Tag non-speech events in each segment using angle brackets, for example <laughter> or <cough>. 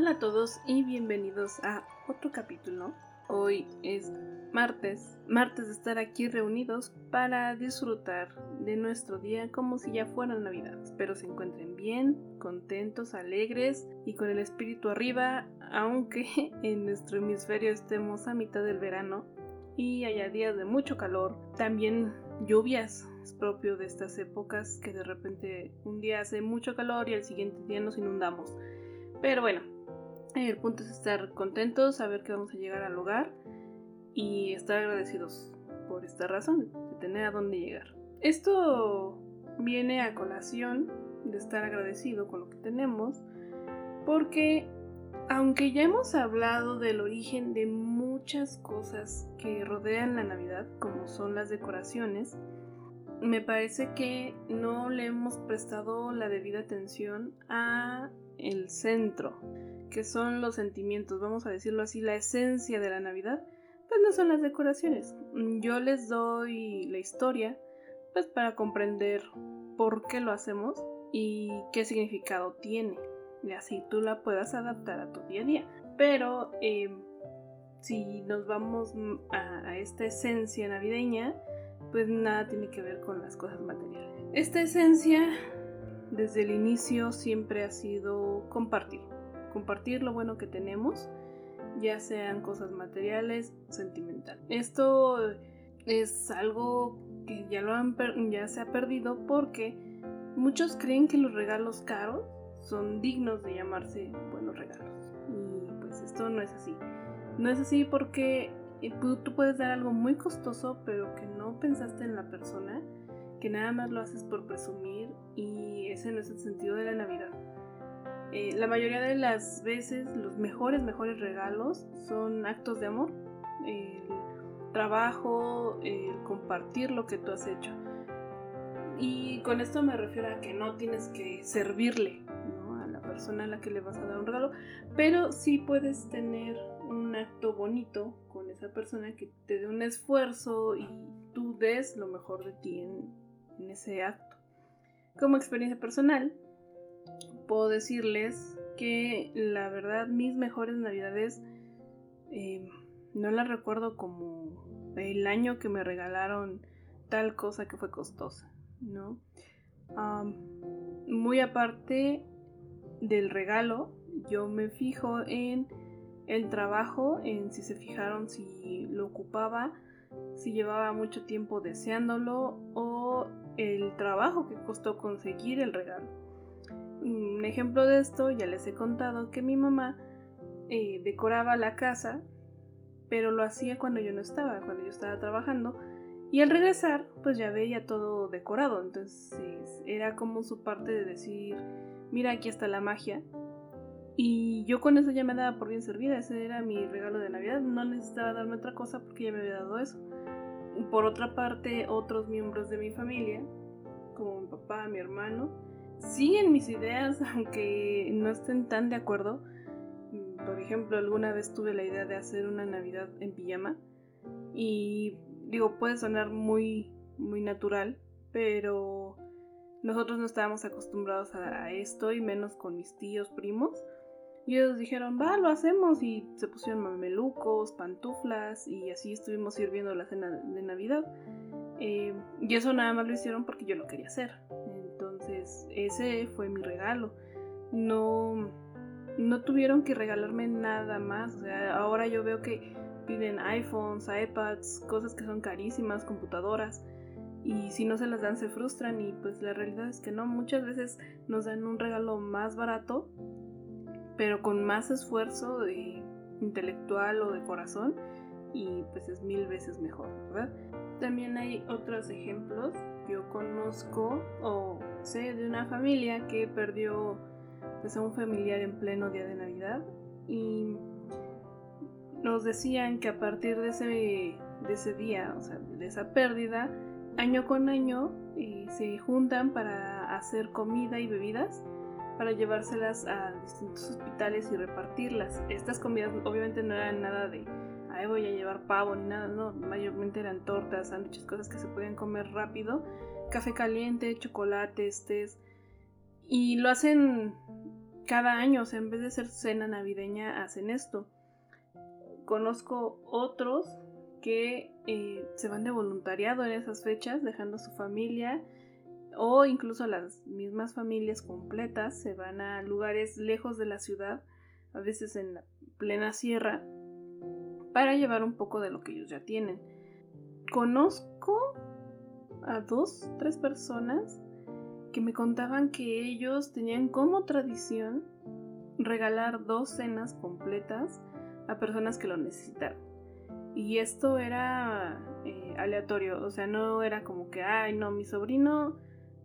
Hola a todos y bienvenidos a otro capítulo. Hoy es martes, martes de estar aquí reunidos para disfrutar de nuestro día como si ya fuera Navidad. Espero se encuentren bien, contentos, alegres y con el espíritu arriba, aunque <laughs> en nuestro hemisferio estemos a mitad del verano y haya días de mucho calor, también lluvias. Es propio de estas épocas que de repente un día hace mucho calor y al siguiente día nos inundamos. Pero bueno, el punto es estar contentos, saber que vamos a llegar al hogar y estar agradecidos por esta razón, de tener a dónde llegar. Esto viene a colación de estar agradecido con lo que tenemos, porque aunque ya hemos hablado del origen de muchas cosas que rodean la Navidad, como son las decoraciones, me parece que no le hemos prestado la debida atención a el centro que son los sentimientos, vamos a decirlo así, la esencia de la Navidad, pues no son las decoraciones. Yo les doy la historia, pues para comprender por qué lo hacemos y qué significado tiene. Y así tú la puedas adaptar a tu día a día. Pero em, si nos vamos a, a esta esencia navideña, pues nada tiene que ver con las cosas materiales. Esta esencia desde el inicio siempre ha sido compartir compartir lo bueno que tenemos, ya sean cosas materiales o sentimentales. Esto es algo que ya, lo han ya se ha perdido porque muchos creen que los regalos caros son dignos de llamarse buenos regalos. Y pues esto no es así. No es así porque eh, tú puedes dar algo muy costoso pero que no pensaste en la persona, que nada más lo haces por presumir y ese no es el sentido de la Navidad. Eh, la mayoría de las veces los mejores, mejores regalos son actos de amor, el trabajo, el compartir lo que tú has hecho. Y con esto me refiero a que no tienes que servirle a la persona a la que le vas a dar un regalo, pero sí puedes tener un acto bonito con esa persona que te dé un esfuerzo y tú des lo mejor de ti en ese acto. Como experiencia personal, puedo decirles que la verdad mis mejores navidades em, no las recuerdo como el año que me regalaron tal cosa que fue costosa, ¿no? muy aparte del regalo, yo me fijo en el trabajo, en si se fijaron si lo ocupaba, si llevaba mucho tiempo deseándolo o el trabajo que costó conseguir el regalo. Un ejemplo de esto, ya les he contado que mi mamá eh, decoraba la casa, pero lo hacía cuando yo no estaba, cuando yo estaba trabajando. Y al regresar, pues ya veía todo decorado. Entonces era como su parte de decir, mira, aquí está la magia. Y yo con eso ya me daba por bien servida. Ese era mi regalo de Navidad. No necesitaba darme otra cosa porque ya me había dado eso. Por otra parte, otros miembros de mi familia, como mi papá, mi hermano, siguen mis ideas, <laughs> aunque no estén tan de acuerdo. Mm, por ejemplo, alguna vez tuve la idea de hacer una Navidad en pijama y digo, puede sonar muy, muy natural, pero nosotros no estábamos acostumbrados a esto y menos con mis tíos primos. Y ellos dijeron, va, lo hacemos y se pusieron mamelucos, pantuflas y así estuvimos sirviendo la cena de Navidad. Eh, y eso nada más lo hicieron porque yo lo quería hacer. Entonces, ese fue mi regalo. No, no tuvieron que regalarme nada más. O sea, ahora yo veo que piden iPhones, iPads, cosas que son carísimas, computadoras. Y si no se las dan se frustran y pues la realidad es que no, muchas veces nos dan un regalo más barato, pero con más esfuerzo de intelectual o de corazón y pues es mil veces mejor, ¿verdad? También hay otros ejemplos. Yo conozco o sé de una familia que perdió pues, a un familiar en pleno día de Navidad y nos decían que a partir de ese, de ese día, o sea, de esa pérdida, año con año eh, se juntan para hacer comida y bebidas para llevárselas a distintos hospitales y repartirlas. Estas comidas obviamente no eran nada de, ay voy a llevar pavo ni nada, no, mayormente eran tortas, sándwiches, cosas que se podían comer rápido café caliente, chocolates, tés. Y lo hacen cada año, o sea, en vez de ser cena navideña, hacen esto. Conozco otros que eh, se van de voluntariado en esas fechas, dejando a su familia, o incluso las mismas familias completas se van a lugares lejos de la ciudad, a veces en plena sierra, para llevar un poco de lo que ellos ya tienen. Conozco a dos, tres personas que me contaban que ellos tenían como tradición regalar dos cenas completas a personas que lo necesitaran. Y esto era eh, aleatorio, o sea, no era como que, ay, no, mi sobrino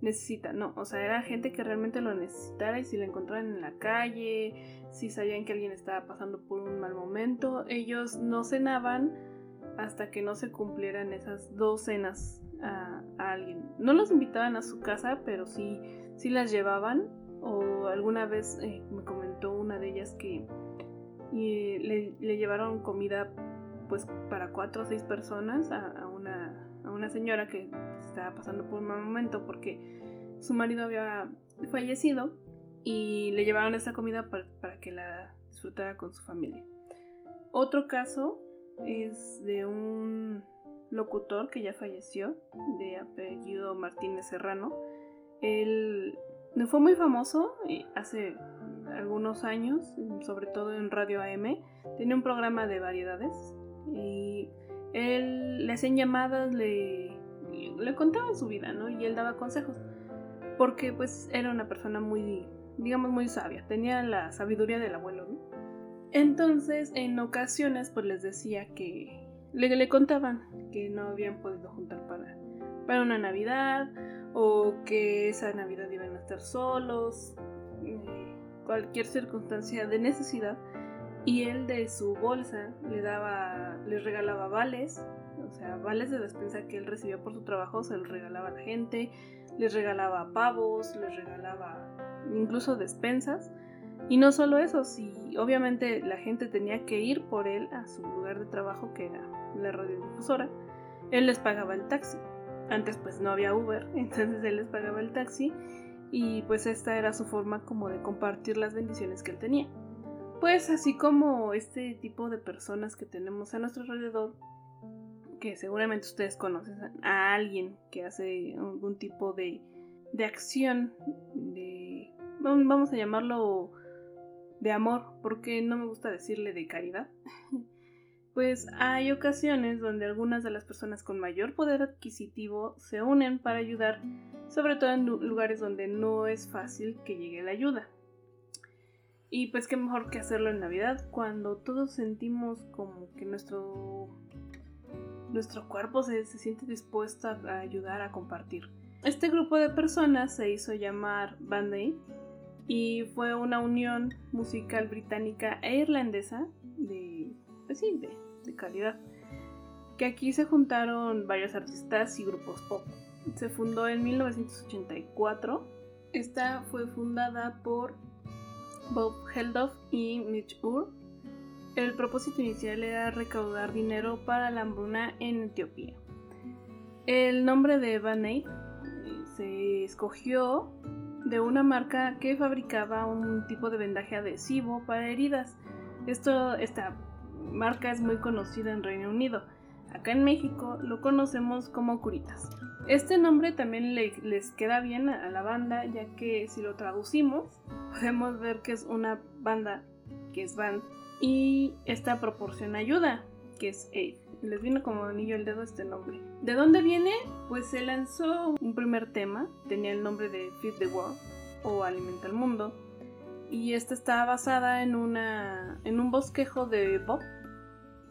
necesita, no, o sea, era gente que realmente lo necesitara y si lo encontraban en la calle, si sabían que alguien estaba pasando por un mal momento, ellos no cenaban hasta que no se cumplieran esas dos cenas a, alguien. No los invitaban a su casa, pero sí, sí las llevaban. O alguna vez eh, me comentó una de ellas que le, llevaron comida pues para cuatro o seis personas a, una, a una señora que estaba pasando por un mal momento porque su marido había fallecido y le llevaron esa comida para, para que la disfrutara con su familia. Otro caso es de un locutor que ya falleció, de apellido Martínez Serrano. Él fue muy famoso eh, hace algunos años, sobre todo en Radio AM. Tenía un programa de variedades y él le hacían llamadas, le, le contaban su vida, ¿no? Y él daba consejos. Porque pues era una persona muy, digamos, muy sabia. Tenía la sabiduría del abuelo, ¿no? Entonces, en ocasiones, pues les decía que le, le contaban que no habían podido juntar para, para una Navidad o que esa Navidad iban a estar solos, eh, cualquier circunstancia de necesidad. Y él de su bolsa le daba, les regalaba vales, o sea, vales de despensa que él recibía por su trabajo, se los regalaba a la gente, les regalaba pavos, les regalaba incluso despensas y no solo eso, si obviamente la gente tenía que ir por él a su lugar de trabajo, que era la radiodifusora, él les pagaba el taxi. Antes pues no había Uber, <laughs> entonces él les pagaba el taxi y pues esta era su forma como de compartir las bendiciones que él tenía. Pues así como este tipo de personas que tenemos a nuestro alrededor, que seguramente ustedes conocen a alguien que hace algún tipo de, de acción, de, vamos a llamarlo de amor, porque no me gusta decirle de caridad, <laughs> pues hay ocasiones donde algunas de las personas con mayor poder adquisitivo se unen para ayudar, sobre todo en lugares donde no es fácil que llegue la ayuda. Y pues qué mejor que hacerlo en Navidad, cuando todos sentimos como que nuestro, nuestro cuerpo se, se siente dispuesto a ayudar, a compartir. Este grupo de personas se hizo llamar Band Aid y fue una unión musical británica e irlandesa de, pues sí, de, calidad. Que aquí se juntaron varios artistas y grupos pop. Se fundó en 1984. Esta fue fundada por Bob Geldof y Mitch Ur. El propósito inicial era recaudar dinero para la hambruna en Etiopía. El nombre de Van Aid eh, se escogió de una marca que fabricaba un tipo de vendaje adhesivo para heridas. Esto, esta marca es muy conocida en Reino Unido. Acá en México lo conocemos como Curitas. Este nombre también les queda bien a la banda, ya que si lo traducimos, <laughs> podemos ver que es una banda, que es band, y esta proporciona ayuda, que es aid les vino como anillo el dedo este nombre. ¿De dónde viene? Pues se lanzó un primer tema, tenía el nombre de Feed the World o Alimenta el Mundo, y esta está basada en, una, en un bosquejo de Bob,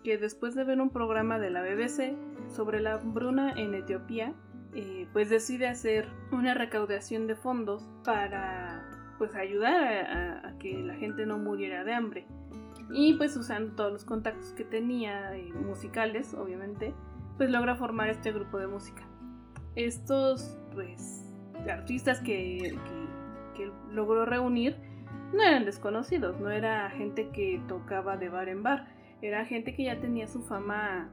que después de ver un programa de la BBC sobre la hambruna en Etiopía, eh, pues decide hacer una recaudación de fondos para pues ayudar a que la gente no muriera de hambre. Y pues usando todos los contactos que tenía, eh, musicales obviamente, pues logra formar este grupo de música. Estos pues artistas que, que, logró reunir no eran desconocidos, no era gente que tocaba de bar en bar, era gente que ya tenía su fama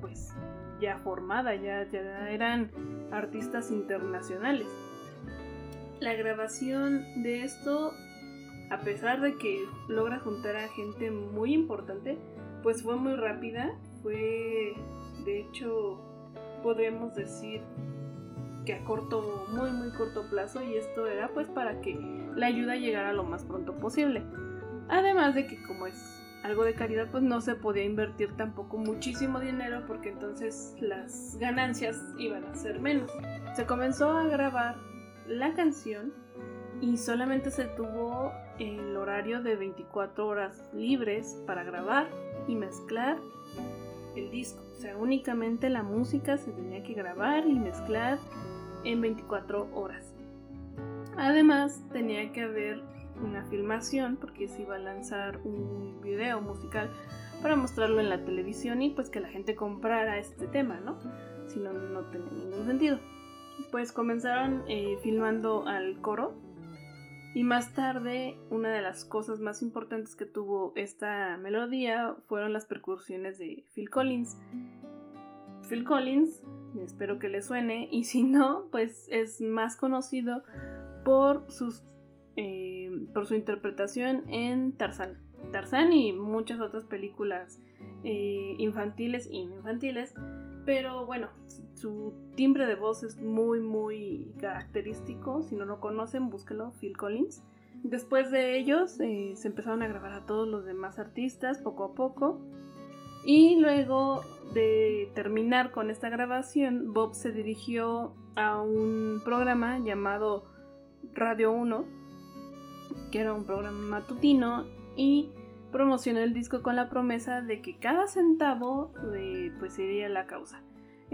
pues ya formada, ya, ya eran artistas internacionales. La grabación de esto a pesar de que logra juntar a gente muy importante, pues fue muy rápida, fue de hecho podríamos decir que a corto, muy muy corto plazo y esto era pues para que la ayuda llegara lo más pronto posible. Además de que como es algo de caridad pues no se podía invertir tampoco muchísimo dinero porque entonces las ganancias iban a ser menos. Se comenzó a grabar la canción y solamente se tuvo el horario de 24 horas libres para grabar y mezclar el disco. O sea, únicamente la música se tenía que grabar y mezclar en 24 horas. Además, tenía que haber una filmación porque se iba a lanzar un video musical para mostrarlo en la televisión y pues que la gente comprara este tema, ¿no? Si no, no tenía ningún sentido. Pues comenzaron eh, filmando al coro y más tarde, una de las cosas más importantes que tuvo esta melodía fueron las percusiones de Phil Collins. Phil Collins, espero que le suene, y si no, pues es más conocido por, sus, eh, por su interpretación en Tarzán. Tarzán y muchas otras películas eh, infantiles y no infantiles, pero bueno, su timbre de voz es muy, muy característico. Si no lo conocen, búsquelo, Phil Collins. Después de ellos eh, se empezaron a grabar a todos los demás artistas poco a poco. Y luego de terminar con esta grabación, Bob se dirigió a un programa llamado Radio 1, que era un programa matutino, y promocionó el disco con la promesa de que cada centavo de, pues sería la causa.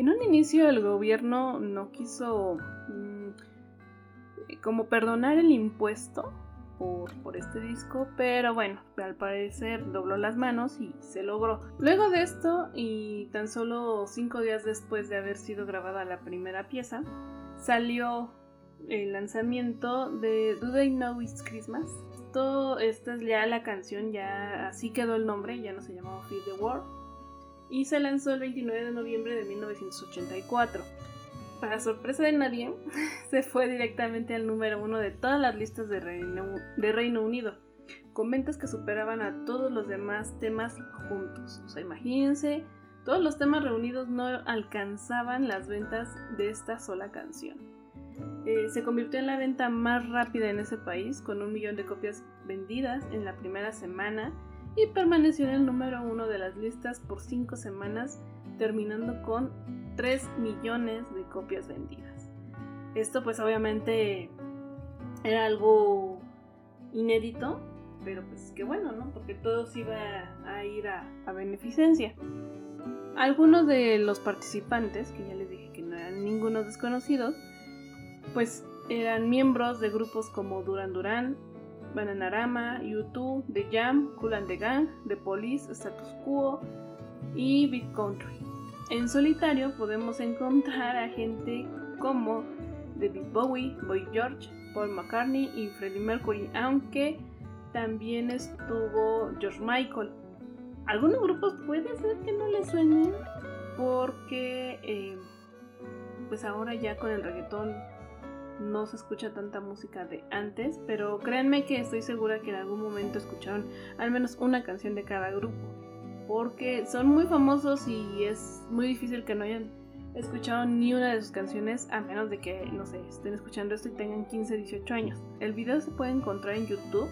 En un inicio el gobierno no quiso mm, como perdonar el impuesto por, este disco, pero bueno, al parecer dobló las manos y se logró. Luego de esto, y tan solo cinco días después de haber sido grabada la primera pieza, salió el lanzamiento de Do They Know It's Christmas. Esto, esta es ya la canción, ya así quedó el nombre, ya no se llamaba Feed the World y se lanzó el 29 de noviembre de 1984. Para sorpresa de nadie, <laughs> se fue directamente al número uno de todas las listas de Reino, Unido, con ventas que superaban a todos los demás temas juntos. O sea, imagínense, todos los temas reunidos no alcanzaban las ventas de esta sola canción. Eh, se convirtió en la venta más rápida en ese país, con un millón de copias vendidas en la primera semana y permaneció en el número uno de las listas por cinco semanas, terminando con 3 millones de copias vendidas. Esto pues obviamente era algo inédito, pero pues qué bueno, ¿no? Porque todo se iba a ir a, a beneficencia. Algunos de los participantes, que ya les dije que no eran ningunos desconocidos, pues eran miembros de grupos como Duran Duran, Bananarama, YouTube, The Jam, Cool and the Gang, The Police, Status Quo y Big Country. En solitario podemos encontrar a gente como David Bowie, Boy George, Paul McCartney y Freddie Mercury, aunque también estuvo George Michael. Algunos grupos puede ser que no les suenen porque eh, pues ahora ya con el reggaetón no se escucha tanta música de antes, pero créanme que estoy segura que en algún momento escucharon al menos una canción de cada grupo, porque son muy famosos y es muy difícil que no hayan escuchado ni una de sus canciones a menos de que, no sé, estén escuchando esto y tengan 15, 18 años. El video se puede encontrar en YouTube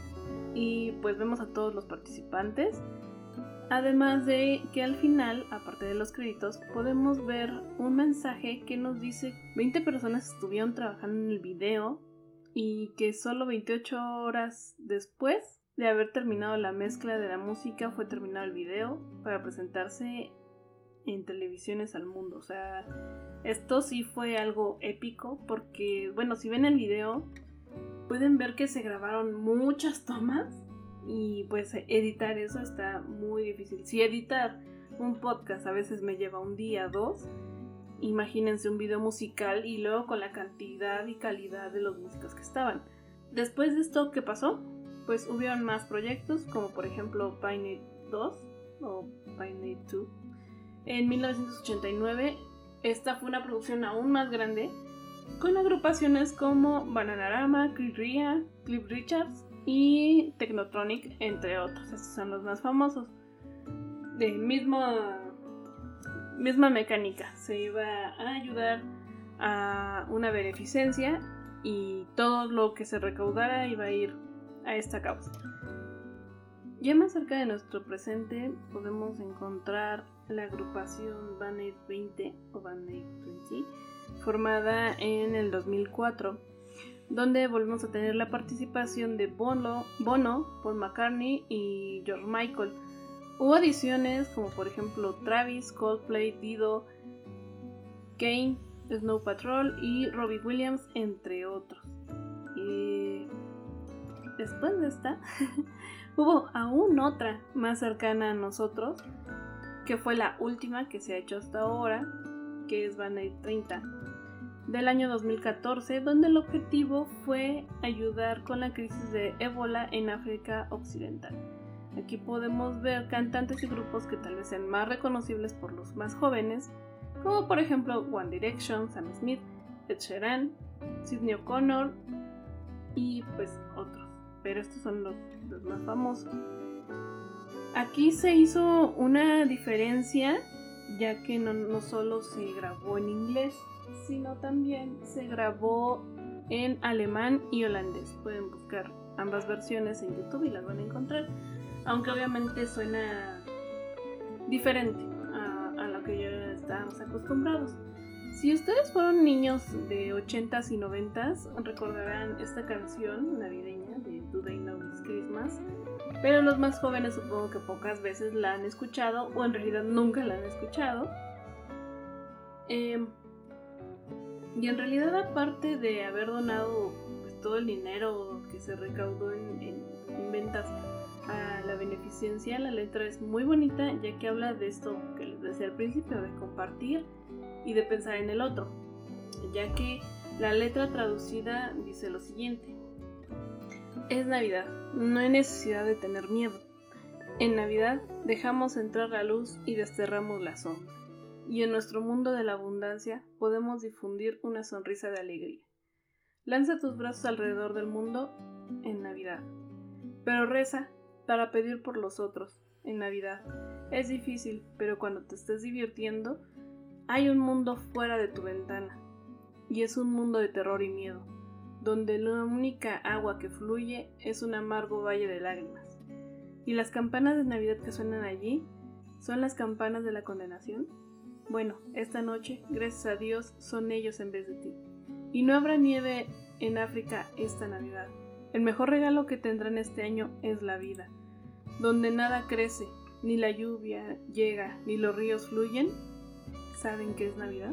y pues vemos a todos los participantes Además de que al final, aparte de los créditos, podemos ver un mensaje que nos dice 20 personas estuvieron trabajando en el video y que solo 28 horas después de haber terminado la mezcla de la música fue terminado el video para presentarse en televisiones al mundo. O sea, esto sí fue algo épico porque, bueno, si ven el video, pueden ver que se grabaron muchas tomas y pues editar eso está muy difícil. Si editar un podcast a veces me lleva un día, dos, imagínense un video musical y luego con la cantidad y calidad de los músicos que estaban. Después de esto, ¿qué pasó? Pues hubieron más proyectos, como por ejemplo Pioneer 2 o Pioneer 2. En 1989, esta fue una producción aún más grande, con agrupaciones como Bananarama, Cliff Ria, Cliff Richards, y Technotronic, entre otros. Estos son los más famosos. De misma, mecánica. Se iba a ayudar a una beneficencia y todo lo que se recaudara iba a ir a esta causa. Ya más cerca de nuestro presente podemos encontrar la agrupación Band 20 o Band 20 formada en el 2004 donde volvemos a tener la participación de Bono, Paul McCartney y George Michael. Hubo adiciones como por ejemplo Travis, Coldplay, Dido, Kane, Snow Patrol y Robbie Williams, entre otros. Y después de esta, <laughs> hubo aún otra más cercana a nosotros, que fue la última que se ha hecho hasta ahora, que es Band 30 del año 2014, donde el objetivo fue ayudar con la crisis de ébola en África Occidental. Aquí podemos ver cantantes y grupos que tal vez sean más reconocibles por los más jóvenes, como por ejemplo One Direction, Sam Smith, Ed Sheeran, Sidney O'Connor y pues otros, pero estos son los, más famosos. Aquí se hizo una diferencia ya que no, no solo se grabó en inglés, sino también se grabó en alemán y holandés. Pueden buscar ambas versiones en YouTube y las van a encontrar, aunque obviamente suena diferente a, lo que ya estábamos acostumbrados. Si ustedes fueron niños de 80s y 90s, recordarán esta canción navideña de Do They Know Christmas, pero los más jóvenes supongo que pocas veces la han escuchado o en realidad nunca la han escuchado. Eh, y en realidad aparte de haber donado pues, todo el dinero que se recaudó en, ventas a la beneficencia, la letra es muy bonita ya que habla de esto que les decía al principio, de compartir y de pensar en el otro, ya que la letra traducida dice lo siguiente. Es Navidad, no hay necesidad de tener miedo. En Navidad dejamos entrar la luz y desterramos la sombra y en nuestro mundo de la abundancia podemos difundir una sonrisa de alegría. Lanza tus brazos alrededor del mundo en Navidad, pero reza para pedir por los otros en Navidad. Es difícil, pero cuando te estés divirtiendo, hay un mundo fuera de tu ventana, y es un mundo de terror y miedo, donde la única agua que fluye es un amargo valle de lágrimas. ¿Y las campanas de Navidad que suenan allí son las campanas de la condenación? Bueno, esta noche, gracias a Dios, son ellos en vez de ti. Y no habrá nieve en África esta Navidad. El mejor regalo que tendrán este año es la vida, donde nada crece, ni la lluvia llega, ni los ríos fluyen. ¿Saben qué es Navidad?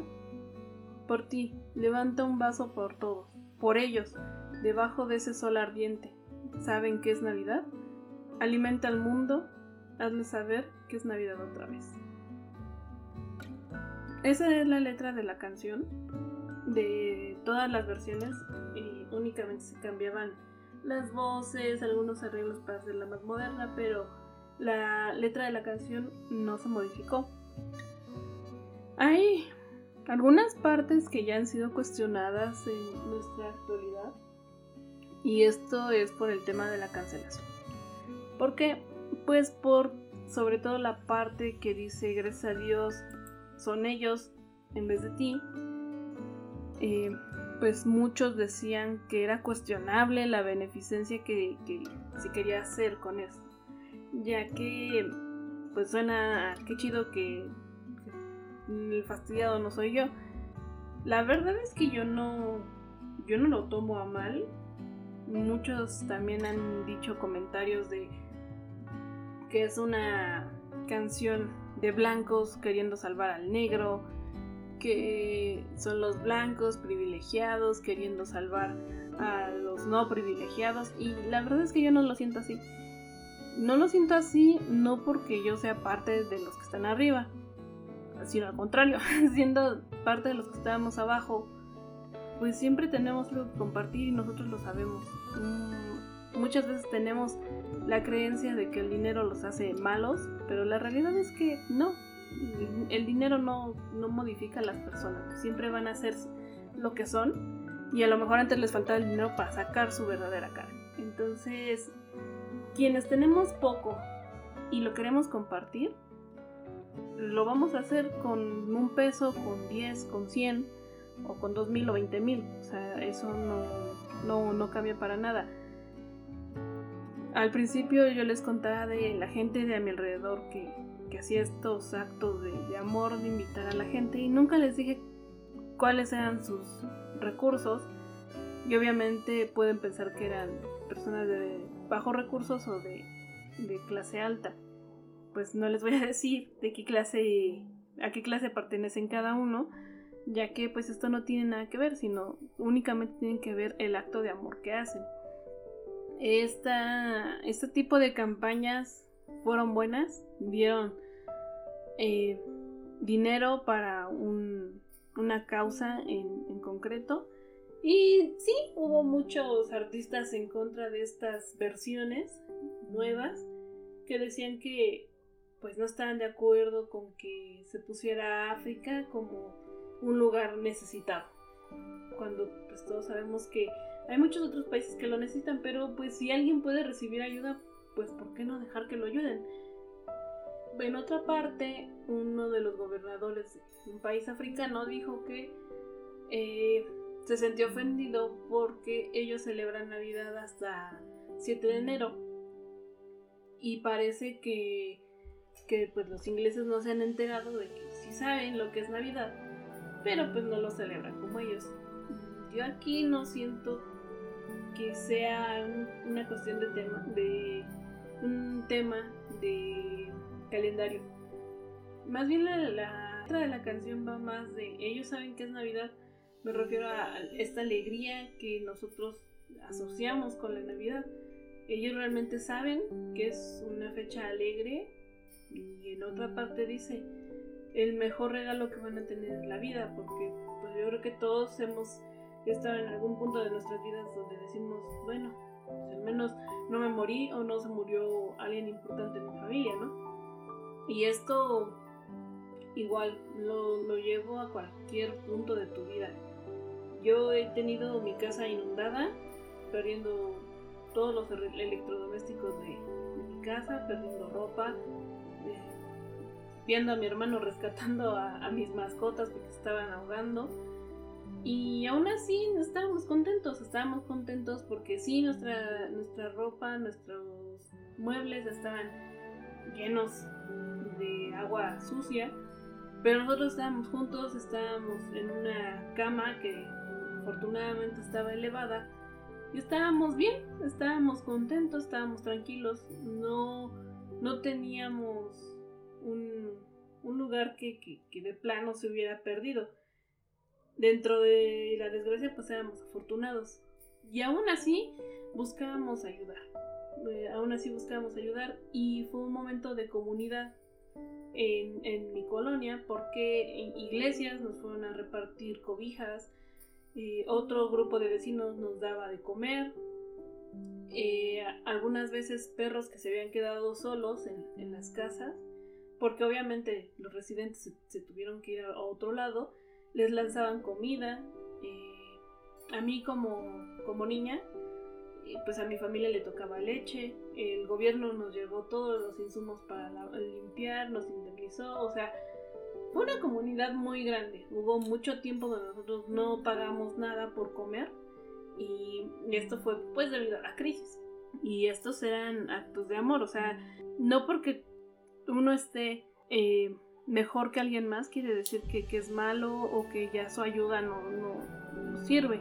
Por ti, levanta un vaso por todos, por ellos, debajo de ese sol ardiente. ¿Saben qué es Navidad? Alimenta al mundo, hazle saber que es Navidad otra vez. Esa es la letra de la canción. De todas las versiones y únicamente se cambiaban las voces, algunos arreglos para hacerla más moderna, pero la letra de la canción no se modificó. Hay algunas partes que ya han sido cuestionadas en nuestra actualidad y esto es por el tema de la cancelación. ¿Por qué? Pues por sobre todo la parte que dice gracias a Dios son ellos en vez de ti, eh, pues muchos decían que era cuestionable la beneficencia que, se quería hacer con esto, ya que pues suena, qué chido que, el fastidiado no soy yo. La verdad es que yo no, yo no lo tomo a mal. Muchos también han dicho comentarios de que es una canción de blancos queriendo salvar al negro, que son los blancos privilegiados queriendo salvar a los no privilegiados y la verdad es que yo no lo siento así. No lo siento así no porque yo sea parte de los que están arriba, sino al contrario, <laughs> siendo parte de los que estábamos abajo, pues siempre tenemos algo que compartir y nosotros lo sabemos. Muchas veces tenemos la creencia de que el dinero los hace malos, pero la realidad es que no. El dinero no, no modifica a las personas, siempre van a ser lo que son y a lo mejor antes les faltaba el dinero para sacar su verdadera cara. Entonces, quienes tenemos poco y lo queremos compartir, lo vamos a hacer con un peso, con 10, con 100 o con 2 mil o 20 mil. O sea, eso no, no, no cambia para nada. Al principio yo les contaba de la gente de a mi alrededor que, que hacía estos actos de, amor, de invitar a la gente y nunca les dije cuáles eran sus recursos. Y obviamente pueden pensar que eran personas de bajos recursos o de, de clase alta pues no les voy a <laughs> decir de qué clase, a qué clase pertenecen cada uno, ya que pues esto no tiene nada que ver, sino únicamente tienen que ver el acto de amor que hacen. Esta, este tipo de campañas fueron buenas, dieron eh, dinero para una causa en, en concreto. Y sí, hubo muchos artistas en contra de estas versiones nuevas que decían que pues no estaban de acuerdo con que se pusiera África como un lugar necesitado. Cuando pues todos sabemos que hay muchos otros países que lo necesitan, pero pues si alguien puede recibir ayuda, pues ¿por qué no dejar que lo ayuden? En otra parte, uno de los gobernadores de un país africano dijo que eh, se sintió ofendido porque ellos celebran Navidad hasta 7 de enero y parece que que pues los ingleses no se han enterado de que sí saben lo que es Navidad, pero pues no lo celebran como ellos. Yo aquí no siento que sea una cuestión de tema, de un tema de calendario. Más bien la, la letra de la canción va más de ellos saben que es Navidad. Me refiero a esta alegría que nosotros asociamos con la Navidad. Ellos realmente saben que es una fecha alegre y en otra parte dice, el mejor regalo que van a tener es la vida, porque pues yo creo que todos hemos estado en algún punto de nuestras vidas donde decimos, bueno, pues, al menos no me morí o no se murió alguien importante en mi familia, ¿no? Y esto igual lo, lo llevo a cualquier punto de tu vida. Yo he tenido mi casa inundada, perdiendo todos los electrodomésticos de, de mi casa, perdiendo ropa, viendo a mi hermano rescatando a, mis mascotas porque estaban ahogando. Y aún así estábamos contentos, estábamos contentos porque sí, nuestra, nuestra ropa, nuestros muebles estaban llenos de agua sucia, pero nosotros estábamos juntos, estábamos en una cama que afortunadamente estaba elevada y estábamos bien, estábamos contentos, estábamos tranquilos, no, no teníamos un, lugar que, de plano se hubiera perdido. Dentro de la desgracia, pues éramos afortunados. Y aún así, buscábamos ayudar. Eh, aún así buscábamos ayudar y fue un momento de comunidad en, mi colonia porque iglesias nos fueron a repartir cobijas, eh, otro grupo de vecinos nos daba de comer, eh, algunas veces perros que se habían quedado solos en las casas porque obviamente los residentes se, tuvieron que ir a otro lado, les lanzaban comida. Eh, a mí como, como niña, pues a mi familia le tocaba leche, el gobierno nos llevó todos los insumos para limpiar, nos indemnizó, o sea, fue una comunidad muy grande. Hubo mucho tiempo donde nosotros no pagamos nada por comer y esto fue pues debido a la crisis. Y estos eran actos de amor, o sea, no porque uno esté eh, mejor que alguien más, quiere decir que, es malo o que ya su ayuda no, no, sirve.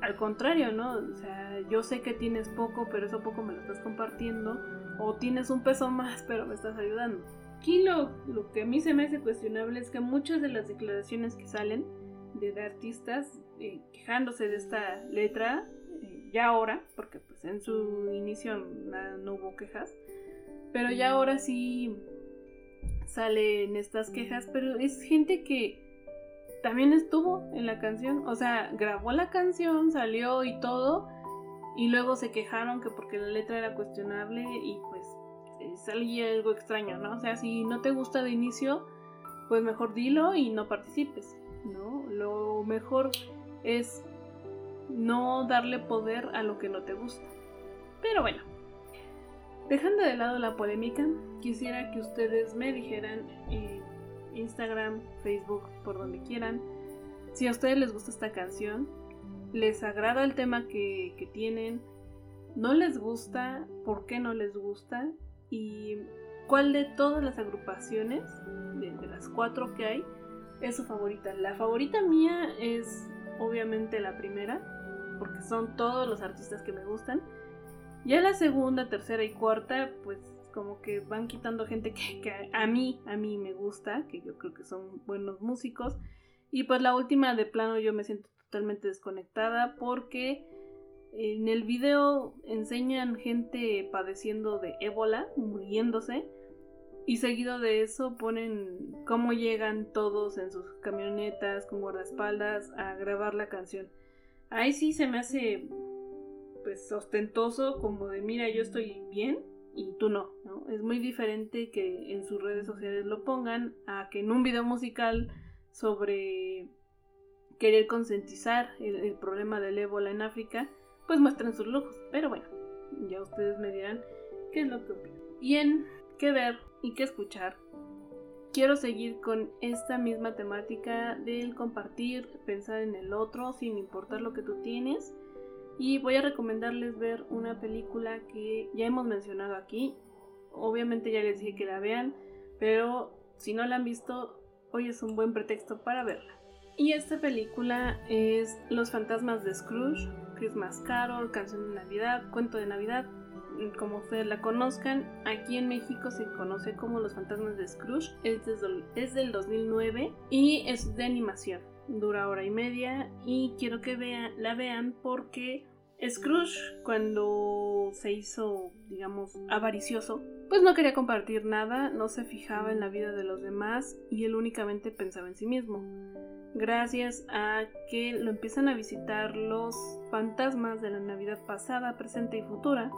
Al contrario, ¿no? O sea, yo sé que tienes poco, pero eso poco me lo estás compartiendo. O tienes un peso más, pero me estás ayudando. Aquí lo, que a mí se me hace cuestionable es que muchas de las declaraciones que salen de, artistas eh, quejándose de esta letra, eh, ya ahora, porque pues en su inicio no hubo quejas, pero ya ahora sí salen estas quejas, pero es gente que también estuvo en la canción, o sea, grabó la canción, salió y todo, y luego se quejaron que porque la letra era cuestionable y pues eh, salía algo extraño, ¿no? O sea, si no te gusta de inicio, pues mejor dilo y no participes, ¿no? Lo mejor es no darle poder a lo que no te gusta. Pero bueno, dejando de lado la polémica, quisiera que ustedes me dijeran en Instagram, Facebook, por donde quieran, si a ustedes les gusta esta canción, les agrada el tema que, que tienen, no les gusta, por qué no les gusta y cuál de todas las agrupaciones, de, las cuatro que hay, es su favorita. La favorita mía es obviamente la primera, porque son todos los artistas que me gustan. Ya la segunda, tercera y cuarta, pues como que van quitando gente que, a mí, a mí me gusta, que yo creo que son buenos músicos. Y pues la última de plano yo me siento totalmente desconectada porque en el video enseñan gente padeciendo de ébola, muriéndose. Y seguido de eso ponen cómo llegan todos en sus camionetas con guardaespaldas a grabar la canción. Ahí sí se me hace pues ostentoso como de mira yo estoy bien y tú no, ¿no? Es muy diferente que en sus redes sociales lo pongan a que en un video musical sobre querer concientizar el, el problema del ébola en África pues muestren sus lujos. Pero bueno, ya ustedes me dirán qué es lo que opinan. Y en qué ver y qué escuchar, quiero seguir con esta misma temática del compartir, pensar en el otro sin importar lo que tú tienes. Y voy a recomendarles ver una película que ya hemos mencionado aquí. Obviamente ya les dije que la vean, pero si no la han visto, hoy es un buen pretexto para verla. Y esta película es Los fantasmas de Scrooge, Christmas Carol, Canción de Navidad, Cuento de Navidad, como ustedes la conozcan. Aquí en México se conoce como Los fantasmas de Scrooge, es, del 2009 y es de animación. Dura hora y media y quiero que la vean porque Scrooge cuando se hizo, digamos, avaricioso, pues no quería compartir nada, no se fijaba en la vida de los demás y él únicamente pensaba en sí mismo gracias a que lo empiezan a visitar los fantasmas de la Navidad pasada, presente y futura,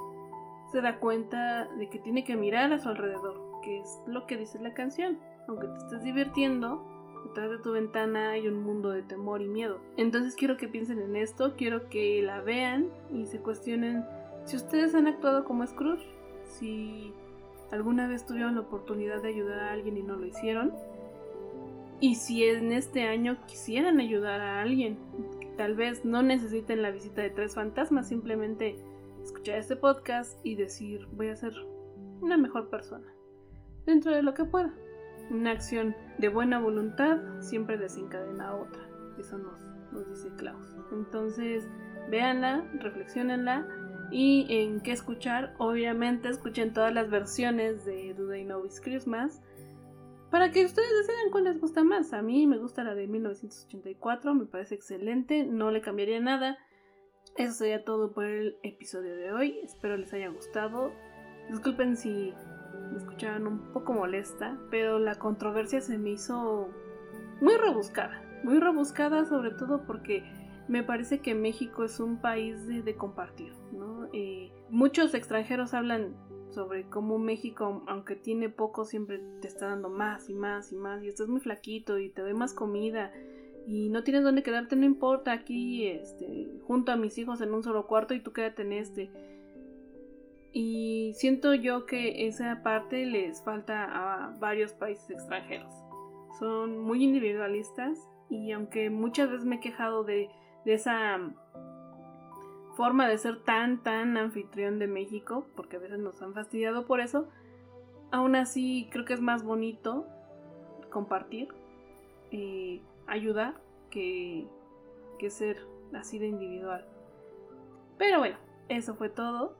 se da cuenta de que tiene que mirar a su alrededor, que es lo que dice la canción. Aunque te estés divirtiendo, detrás de tu ventana hay un mundo de temor y miedo. Entonces quiero que piensen en esto, quiero que la vean y se cuestionen si ustedes han actuado como Scrooge, si alguna vez tuvieron la oportunidad de ayudar a alguien y no lo hicieron, y si en este año quisieran ayudar a alguien, tal vez no necesiten la visita de tres fantasmas, simplemente escuchar este podcast y decir voy a ser una mejor persona, dentro de lo que pueda. Una acción de buena voluntad siempre desencadena a otra, eso nos, dice Klaus. Entonces, véanla, reflexionenla y en qué escuchar. Obviamente escuchen todas las versiones de Do They Know It's Christmas para que ustedes decidan cuál les gusta más. A mí me gusta la de 1984, me parece excelente, no le cambiaría nada. Eso sería todo por el episodio de hoy. Espero les haya gustado. Disculpen si me escuchaban un poco molesta, pero la controversia se me hizo muy rebuscada. Muy rebuscada sobre todo porque me parece que México es un país de, compartir, ¿no? Muchos extranjeros hablan sobre cómo México, aunque tiene poco, siempre te está dando más y más y más, y estás muy flaquito y te doy más comida y no tienes dónde quedarte, no importa, aquí este, junto a mis hijos en un solo cuarto y tú quédate en este. Y siento yo que esa parte les falta a varios países extranjeros. Son muy individualistas y aunque muchas veces me he quejado de, de esa forma de ser tan, tan anfitrión de México, porque a veces nos han fastidiado por eso, aún así creo que es más bonito compartir, y ayudar, que, que ser así de individual. Pero bueno, eso fue todo.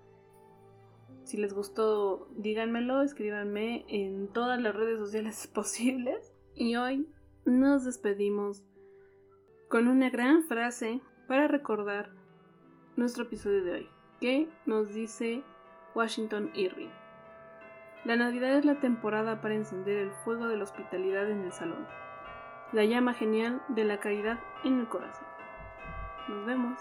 Si les gustó, díganmelo, escríbanme en todas las redes sociales <laughs> posibles. Y hoy nos despedimos con una gran frase para recordar nuestro episodio de hoy, que nos dice Washington Irving. La Navidad es la temporada para encender el fuego de la hospitalidad en el salón, la llama genial de la caridad en el corazón. Nos vemos.